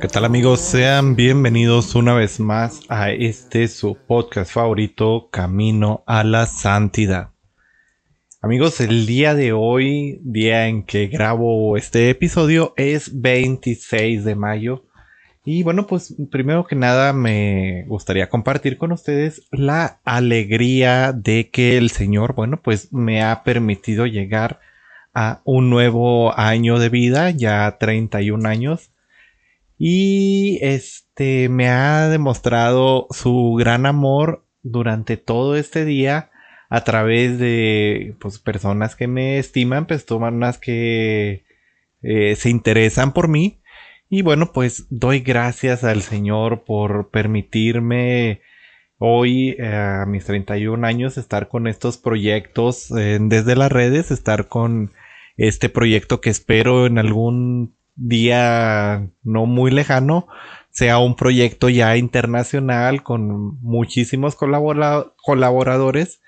¿Qué tal amigos? Sean bienvenidos una vez más a este su podcast favorito, Camino a la Santidad. Amigos, el día de hoy, día en que grabo este episodio, es 26 de mayo. Y bueno, pues primero que nada me gustaría compartir con ustedes la alegría de que el Señor, bueno, pues me ha permitido llegar a un nuevo año de vida, ya 31 años. Y este me ha demostrado su gran amor durante todo este día a través de pues, personas que me estiman, personas que eh, se interesan por mí. Y bueno, pues doy gracias al Señor por permitirme hoy, eh, a mis 31 años, estar con estos proyectos eh, desde las redes, estar con este proyecto que espero en algún día no muy lejano sea un proyecto ya internacional con muchísimos colabora- colaboradores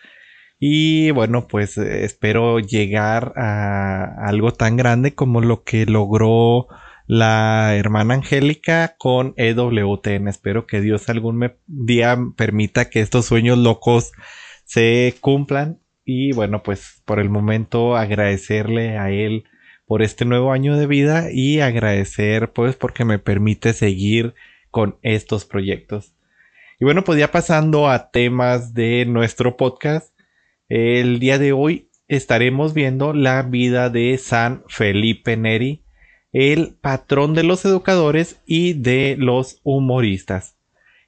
y bueno, pues eh, espero llegar a algo tan grande como lo que logró la hermana Angélica con EWTN. Espero que Dios algún día permita que estos sueños locos se cumplan. Y bueno, pues por el momento agradecerle a él por este nuevo año de vida y agradecer pues porque me permite seguir con estos proyectos. Y bueno, pues ya pasando a temas de nuestro podcast. El día de hoy estaremos viendo la vida de San Felipe Neri, el patrón de los educadores y de los humoristas.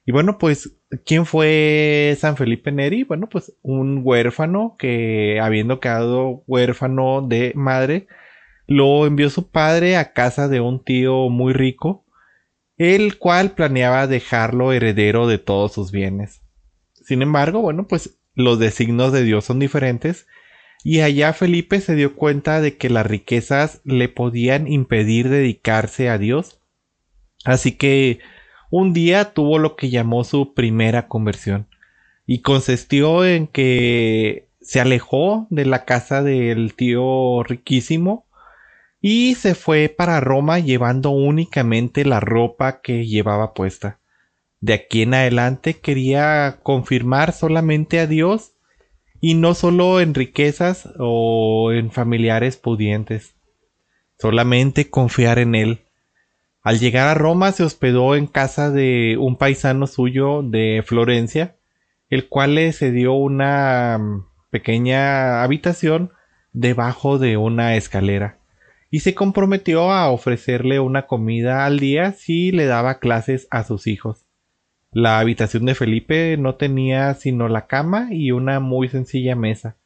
Y bueno, pues, ¿quién fue San Felipe Neri? Bueno, pues un huérfano que, habiendo quedado huérfano de madre, lo envió su padre a casa de un tío muy rico, el cual planeaba dejarlo heredero de todos sus bienes. Sin embargo, bueno, pues los designos de Dios son diferentes y allá Felipe se dio cuenta de que las riquezas le podían impedir dedicarse a Dios. Así que un día tuvo lo que llamó su primera conversión y consistió en que se alejó de la casa del tío riquísimo y se fue para Roma llevando únicamente la ropa que llevaba puesta. De aquí en adelante quería confirmar solamente a Dios y no solo en riquezas o en familiares pudientes, solamente confiar en Él. Al llegar a Roma se hospedó en casa de un paisano suyo de Florencia, el cual le cedió una mm, pequeña habitación debajo de una escalera y se comprometió a ofrecerle una comida al día si le daba clases a sus hijos. La habitación de Felipe no tenía sino la cama y una muy sencilla mesa.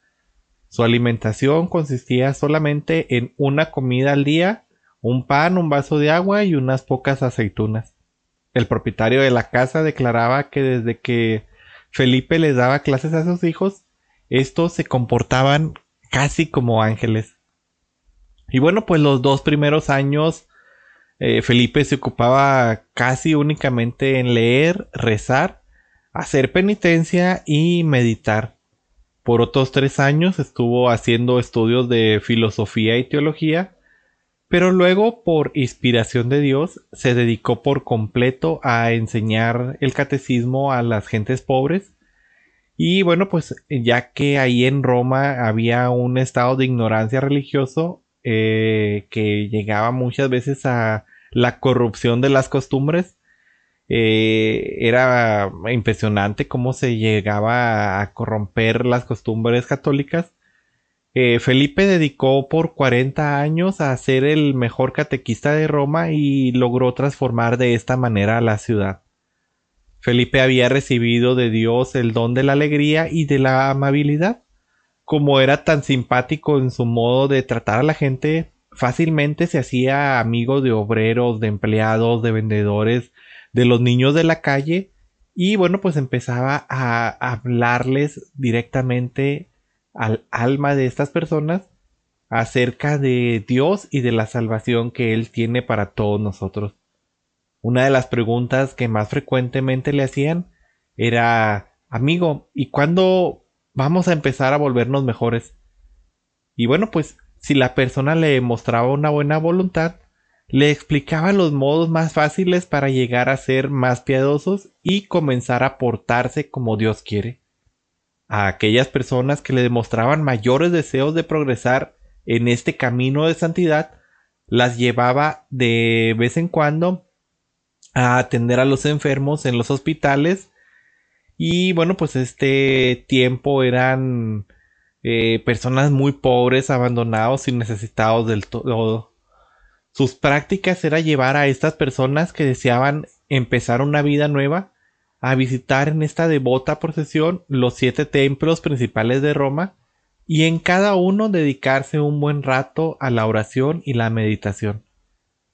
Su alimentación consistía solamente en una comida al día, un pan, un vaso de agua y unas pocas aceitunas. El propietario de la casa declaraba que desde que Felipe les daba clases a sus hijos, estos se comportaban casi como ángeles. Y bueno, pues los dos primeros años eh, Felipe se ocupaba casi únicamente en leer, rezar, hacer penitencia y meditar. Por otros tres años estuvo haciendo estudios de filosofía y teología, pero luego, por inspiración de Dios, se dedicó por completo a enseñar el catecismo a las gentes pobres. Y bueno, pues ya que ahí en Roma había un estado de ignorancia religioso eh, que llegaba muchas veces a la corrupción de las costumbres. Eh, era impresionante cómo se llegaba a corromper las costumbres católicas. Eh, Felipe dedicó por 40 años a ser el mejor catequista de Roma y logró transformar de esta manera la ciudad. Felipe había recibido de Dios el don de la alegría y de la amabilidad. Como era tan simpático en su modo de tratar a la gente, fácilmente se hacía amigo de obreros, de empleados, de vendedores, de los niños de la calle y bueno, pues empezaba a hablarles directamente al alma de estas personas acerca de Dios y de la salvación que Él tiene para todos nosotros. Una de las preguntas que más frecuentemente le hacían era, amigo, ¿y cuándo vamos a empezar a volvernos mejores? Y bueno, pues si la persona le mostraba una buena voluntad, le explicaba los modos más fáciles para llegar a ser más piadosos y comenzar a portarse como Dios quiere. A aquellas personas que le demostraban mayores deseos de progresar en este camino de santidad, las llevaba de vez en cuando a atender a los enfermos en los hospitales y bueno pues este tiempo eran eh, personas muy pobres abandonados y necesitados del todo sus prácticas era llevar a estas personas que deseaban empezar una vida nueva a visitar en esta devota procesión los siete templos principales de Roma y en cada uno dedicarse un buen rato a la oración y la meditación.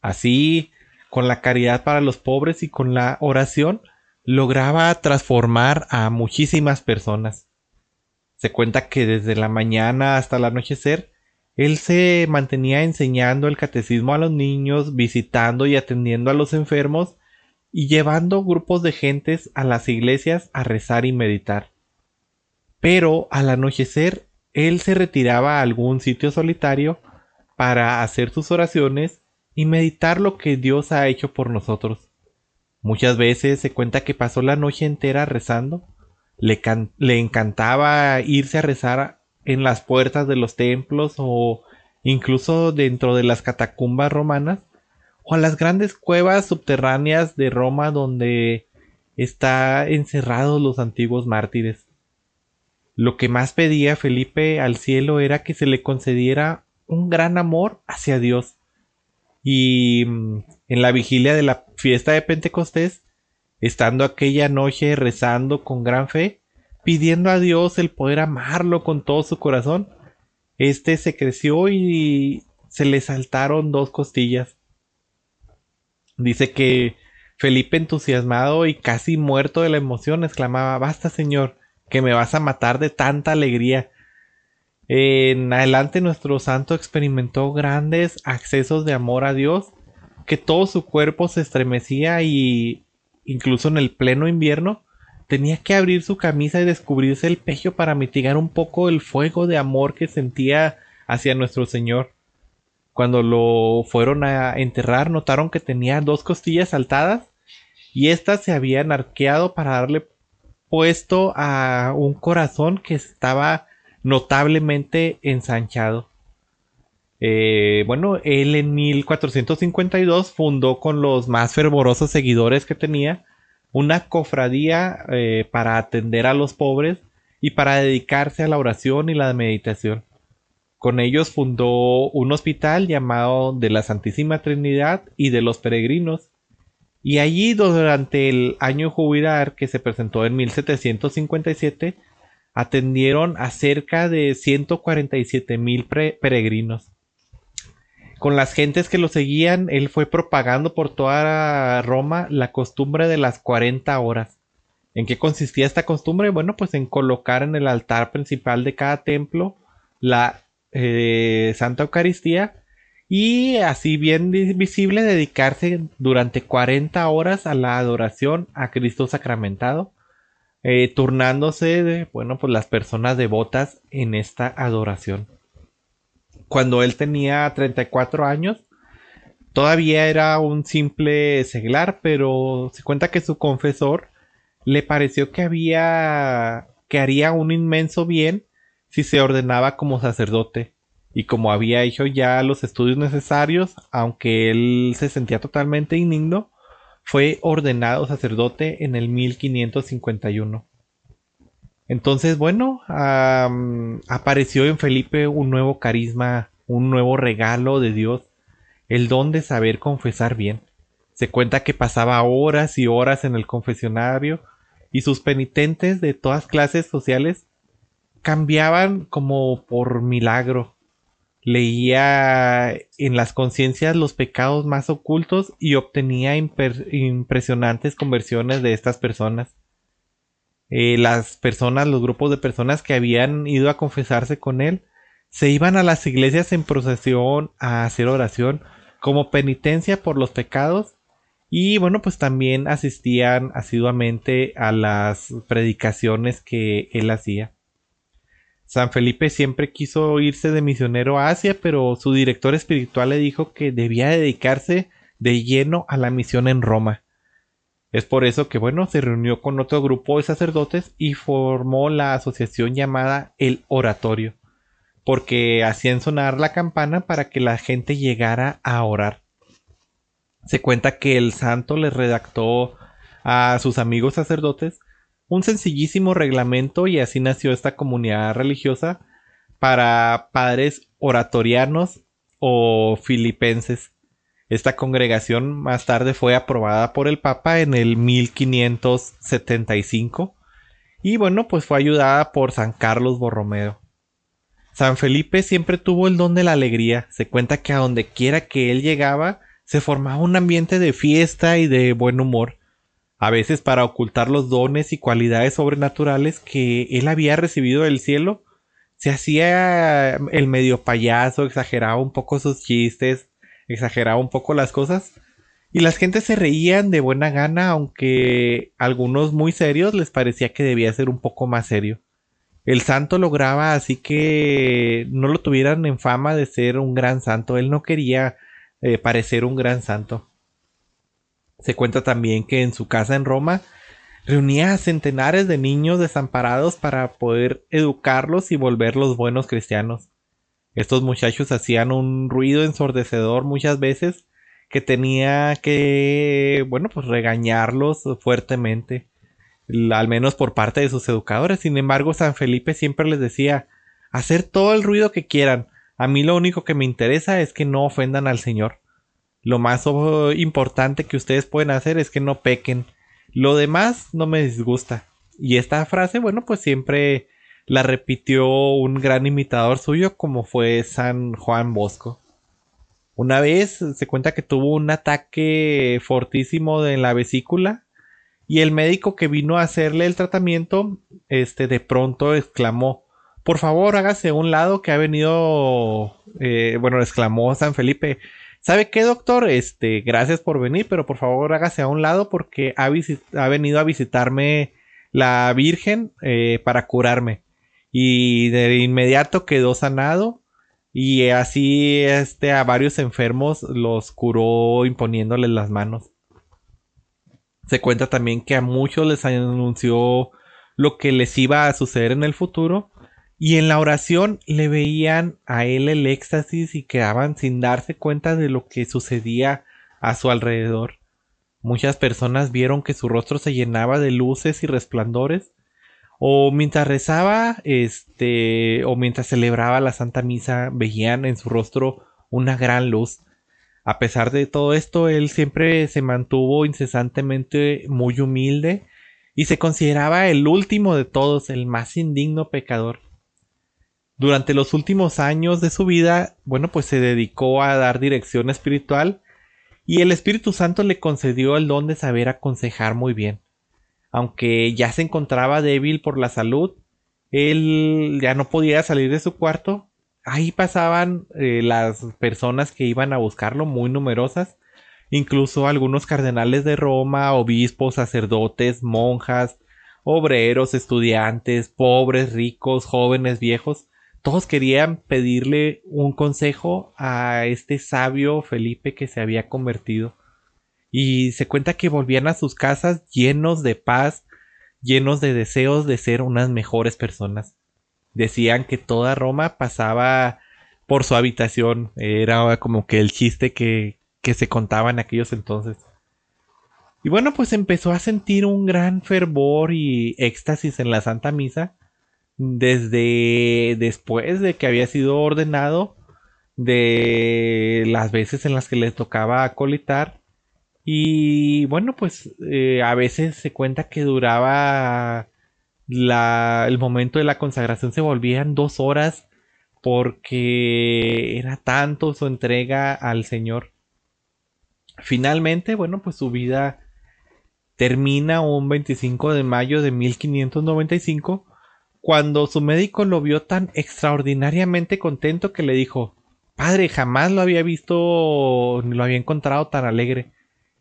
Así, con la caridad para los pobres y con la oración, lograba transformar a muchísimas personas. Se cuenta que desde la mañana hasta el anochecer él se mantenía enseñando el catecismo a los niños, visitando y atendiendo a los enfermos y llevando grupos de gentes a las iglesias a rezar y meditar. Pero al anochecer él se retiraba a algún sitio solitario para hacer sus oraciones y meditar lo que Dios ha hecho por nosotros. Muchas veces se cuenta que pasó la noche entera rezando. Le, le encantaba irse a rezar en las puertas de los templos o incluso dentro de las catacumbas romanas o a las grandes cuevas subterráneas de Roma donde está encerrados los antiguos mártires. Lo que más pedía Felipe al cielo era que se le concediera un gran amor hacia Dios. Y mm, en la vigilia de la fiesta de Pentecostés, estando aquella noche rezando con gran fe, pidiendo a Dios el poder amarlo con todo su corazón. Este se creció y se le saltaron dos costillas. Dice que Felipe entusiasmado y casi muerto de la emoción exclamaba Basta señor, que me vas a matar de tanta alegría. En adelante nuestro santo experimentó grandes accesos de amor a Dios, que todo su cuerpo se estremecía y incluso en el pleno invierno tenía que abrir su camisa y descubrirse el pecho para mitigar un poco el fuego de amor que sentía hacia nuestro Señor. Cuando lo fueron a enterrar, notaron que tenía dos costillas saltadas y éstas se habían arqueado para darle puesto a un corazón que estaba notablemente ensanchado. Eh, bueno, él en 1452 fundó con los más fervorosos seguidores que tenía una cofradía eh, para atender a los pobres y para dedicarse a la oración y la meditación. Con ellos fundó un hospital llamado de la Santísima Trinidad y de los Peregrinos, y allí durante el año jubilar que se presentó en 1757 atendieron a cerca de 147 mil peregrinos con las gentes que lo seguían, él fue propagando por toda Roma la costumbre de las 40 horas. ¿En qué consistía esta costumbre? Bueno, pues en colocar en el altar principal de cada templo la eh, Santa Eucaristía y así bien visible dedicarse durante 40 horas a la adoración a Cristo sacramentado, eh, turnándose de, bueno, pues las personas devotas en esta adoración cuando él tenía 34 años. Todavía era un simple seglar, pero se cuenta que su confesor le pareció que había que haría un inmenso bien si se ordenaba como sacerdote. Y como había hecho ya los estudios necesarios, aunque él se sentía totalmente indigno, fue ordenado sacerdote en el 1551. Entonces, bueno, apareció en Felipe un nuevo carisma, un nuevo regalo de Dios, el don de saber confesar bien. Se cuenta que pasaba horas y horas en el confesionario y sus penitentes de todas clases sociales cambiaban como por milagro. leía en las conciencias los pecados más ocultos y obtenía impresionantes conversiones de estas personas. Eh, las personas, los grupos de personas que habían ido a confesarse con él, se iban a las iglesias en procesión a hacer oración como penitencia por los pecados y bueno pues también asistían asiduamente a las predicaciones que él hacía. San Felipe siempre quiso irse de misionero a Asia, pero su director espiritual le dijo que debía dedicarse de lleno a la misión en Roma. Es por eso que, bueno, se reunió con otro grupo de sacerdotes y formó la asociación llamada El Oratorio, porque hacían sonar la campana para que la gente llegara a orar. Se cuenta que el santo le redactó a sus amigos sacerdotes un sencillísimo reglamento y así nació esta comunidad religiosa para padres oratorianos o filipenses. Esta congregación más tarde fue aprobada por el Papa en el 1575 y bueno, pues fue ayudada por San Carlos Borromeo. San Felipe siempre tuvo el don de la alegría. Se cuenta que a donde quiera que él llegaba se formaba un ambiente de fiesta y de buen humor a veces para ocultar los dones y cualidades sobrenaturales que él había recibido del cielo, se hacía el medio payaso, exageraba un poco sus chistes, exageraba un poco las cosas, y las gentes se reían de buena gana, aunque algunos muy serios les parecía que debía ser un poco más serio. El santo lograba así que no lo tuvieran en fama de ser un gran santo, él no quería eh, parecer un gran santo. Se cuenta también que en su casa en Roma reunía a centenares de niños desamparados para poder educarlos y volverlos buenos cristianos. Estos muchachos hacían un ruido ensordecedor muchas veces que tenía que, bueno, pues regañarlos fuertemente, al menos por parte de sus educadores. Sin embargo, San Felipe siempre les decía, hacer todo el ruido que quieran. A mí lo único que me interesa es que no ofendan al Señor. Lo más importante que ustedes pueden hacer es que no pequen. Lo demás no me disgusta. Y esta frase, bueno, pues siempre la repitió un gran imitador suyo como fue San Juan Bosco. Una vez se cuenta que tuvo un ataque fortísimo en la vesícula y el médico que vino a hacerle el tratamiento, este, de pronto exclamó, por favor hágase un lado que ha venido, eh, bueno, exclamó San Felipe, ¿Sabe qué, doctor? Este, gracias por venir, pero por favor hágase a un lado porque ha, venido a visitarme la Virgen eh, para curarme. Y de inmediato quedó sanado. Y así este, a varios enfermos los curó imponiéndoles las manos. Se cuenta también que a muchos les anunció lo que les iba a suceder en el futuro y en la oración le veían a él el éxtasis y quedaban sin darse cuenta de lo que sucedía a su alrededor. Muchas personas vieron que su rostro se llenaba de luces y resplandores, o mientras rezaba, este, o mientras celebraba la Santa Misa, veían en su rostro una gran luz. A pesar de todo esto, él siempre se mantuvo incesantemente muy humilde y se consideraba el último de todos, el más indigno pecador. Durante los últimos años de su vida, bueno, pues se dedicó a dar dirección espiritual y el Espíritu Santo le concedió el don de saber aconsejar muy bien. Aunque ya se encontraba débil por la salud, él ya no podía salir de su cuarto. Ahí pasaban eh, las personas que iban a buscarlo, muy numerosas, incluso algunos cardenales de Roma, obispos, sacerdotes, monjas, obreros, estudiantes, pobres, ricos, jóvenes, viejos, todos querían pedirle un consejo a este sabio Felipe que se había convertido. Y se cuenta que volvían a sus casas llenos de paz, llenos de deseos de ser unas mejores personas. Decían que toda Roma pasaba por su habitación. Era como que el chiste que, que se contaba en aquellos entonces. Y bueno, pues empezó a sentir un gran fervor y éxtasis en la Santa Misa desde después de que había sido ordenado, de las veces en las que le tocaba acolitar. Y bueno, pues eh, a veces se cuenta que duraba la, el momento de la consagración, se volvían dos horas porque era tanto su entrega al Señor. Finalmente, bueno, pues su vida termina un 25 de mayo de 1595 cuando su médico lo vio tan extraordinariamente contento que le dijo, Padre, jamás lo había visto lo había encontrado tan alegre.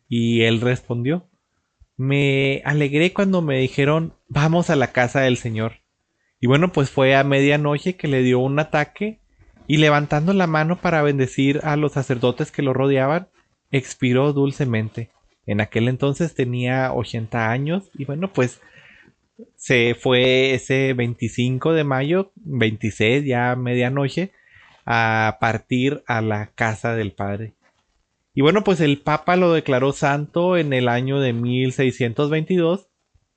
Y él respondió, me alegré cuando me dijeron, vamos a la casa del Señor. Y bueno, pues fue a medianoche que le dio un ataque y levantando la mano para bendecir a los sacerdotes que lo rodeaban, expiró dulcemente. En aquel entonces tenía 80 años y bueno, pues se fue ese 25 de mayo, 26 ya medianoche, a partir a la casa del Padre. Y bueno, pues el Papa lo declaró santo en el año de 1622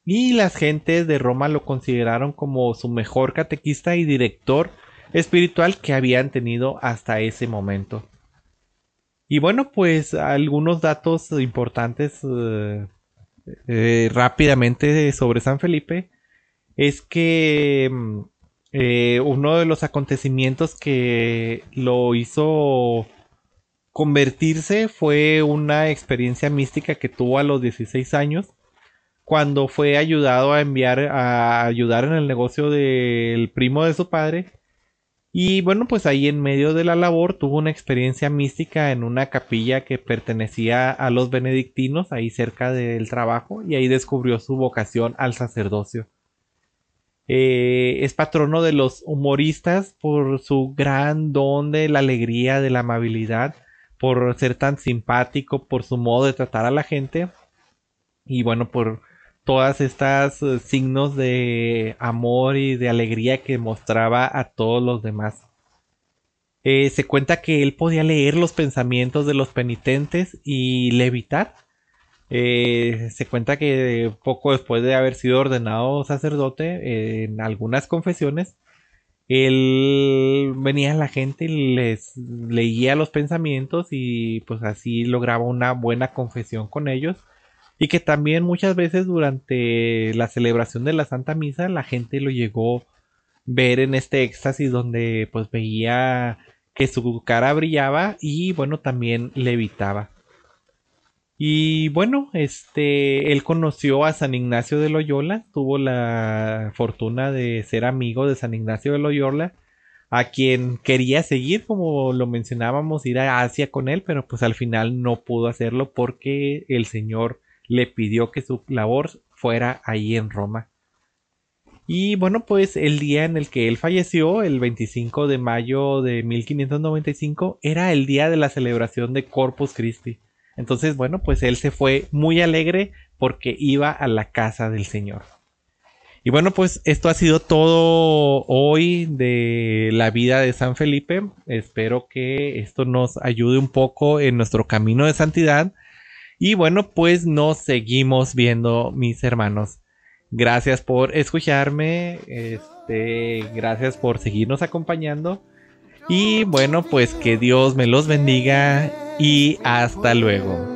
y las gentes de Roma lo consideraron como su mejor catequista y director espiritual que habían tenido hasta ese momento. Y bueno, pues algunos datos importantes eh, eh, rápidamente sobre San Felipe es que mm, eh, uno de los acontecimientos que lo hizo convertirse fue una experiencia mística que tuvo a los 16 años cuando fue ayudado a enviar a ayudar en el negocio del primo de su padre y bueno, pues ahí en medio de la labor tuvo una experiencia mística en una capilla que pertenecía a los benedictinos, ahí cerca del trabajo, y ahí descubrió su vocación al sacerdocio. Eh, es patrono de los humoristas por su gran don de la alegría, de la amabilidad, por ser tan simpático, por su modo de tratar a la gente, y bueno, por todas estas eh, signos de amor y de alegría que mostraba a todos los demás. Eh, se cuenta que él podía leer los pensamientos de los penitentes y levitar. Eh, se cuenta que poco después de haber sido ordenado sacerdote, en algunas confesiones, él venía a la gente y les leía los pensamientos y pues así lograba una buena confesión con ellos y que también muchas veces durante la celebración de la Santa Misa la gente lo llegó ver en este éxtasis donde pues veía que su cara brillaba y bueno también levitaba. Y bueno, este, él conoció a San Ignacio de Loyola, tuvo la fortuna de ser amigo de San Ignacio de Loyola, a quien quería seguir, como lo mencionábamos, ir a Asia con él, pero pues al final no pudo hacerlo porque el Señor le pidió que su labor fuera ahí en Roma. Y bueno, pues el día en el que él falleció, el 25 de mayo de 1595, era el día de la celebración de Corpus Christi. Entonces, bueno, pues él se fue muy alegre porque iba a la casa del Señor. Y bueno, pues esto ha sido todo hoy de la vida de San Felipe. Espero que esto nos ayude un poco en nuestro camino de santidad y bueno, pues nos seguimos viendo, mis hermanos. Gracias por escucharme. Este, gracias por seguirnos acompañando. Y bueno, pues que Dios me los bendiga y hasta luego.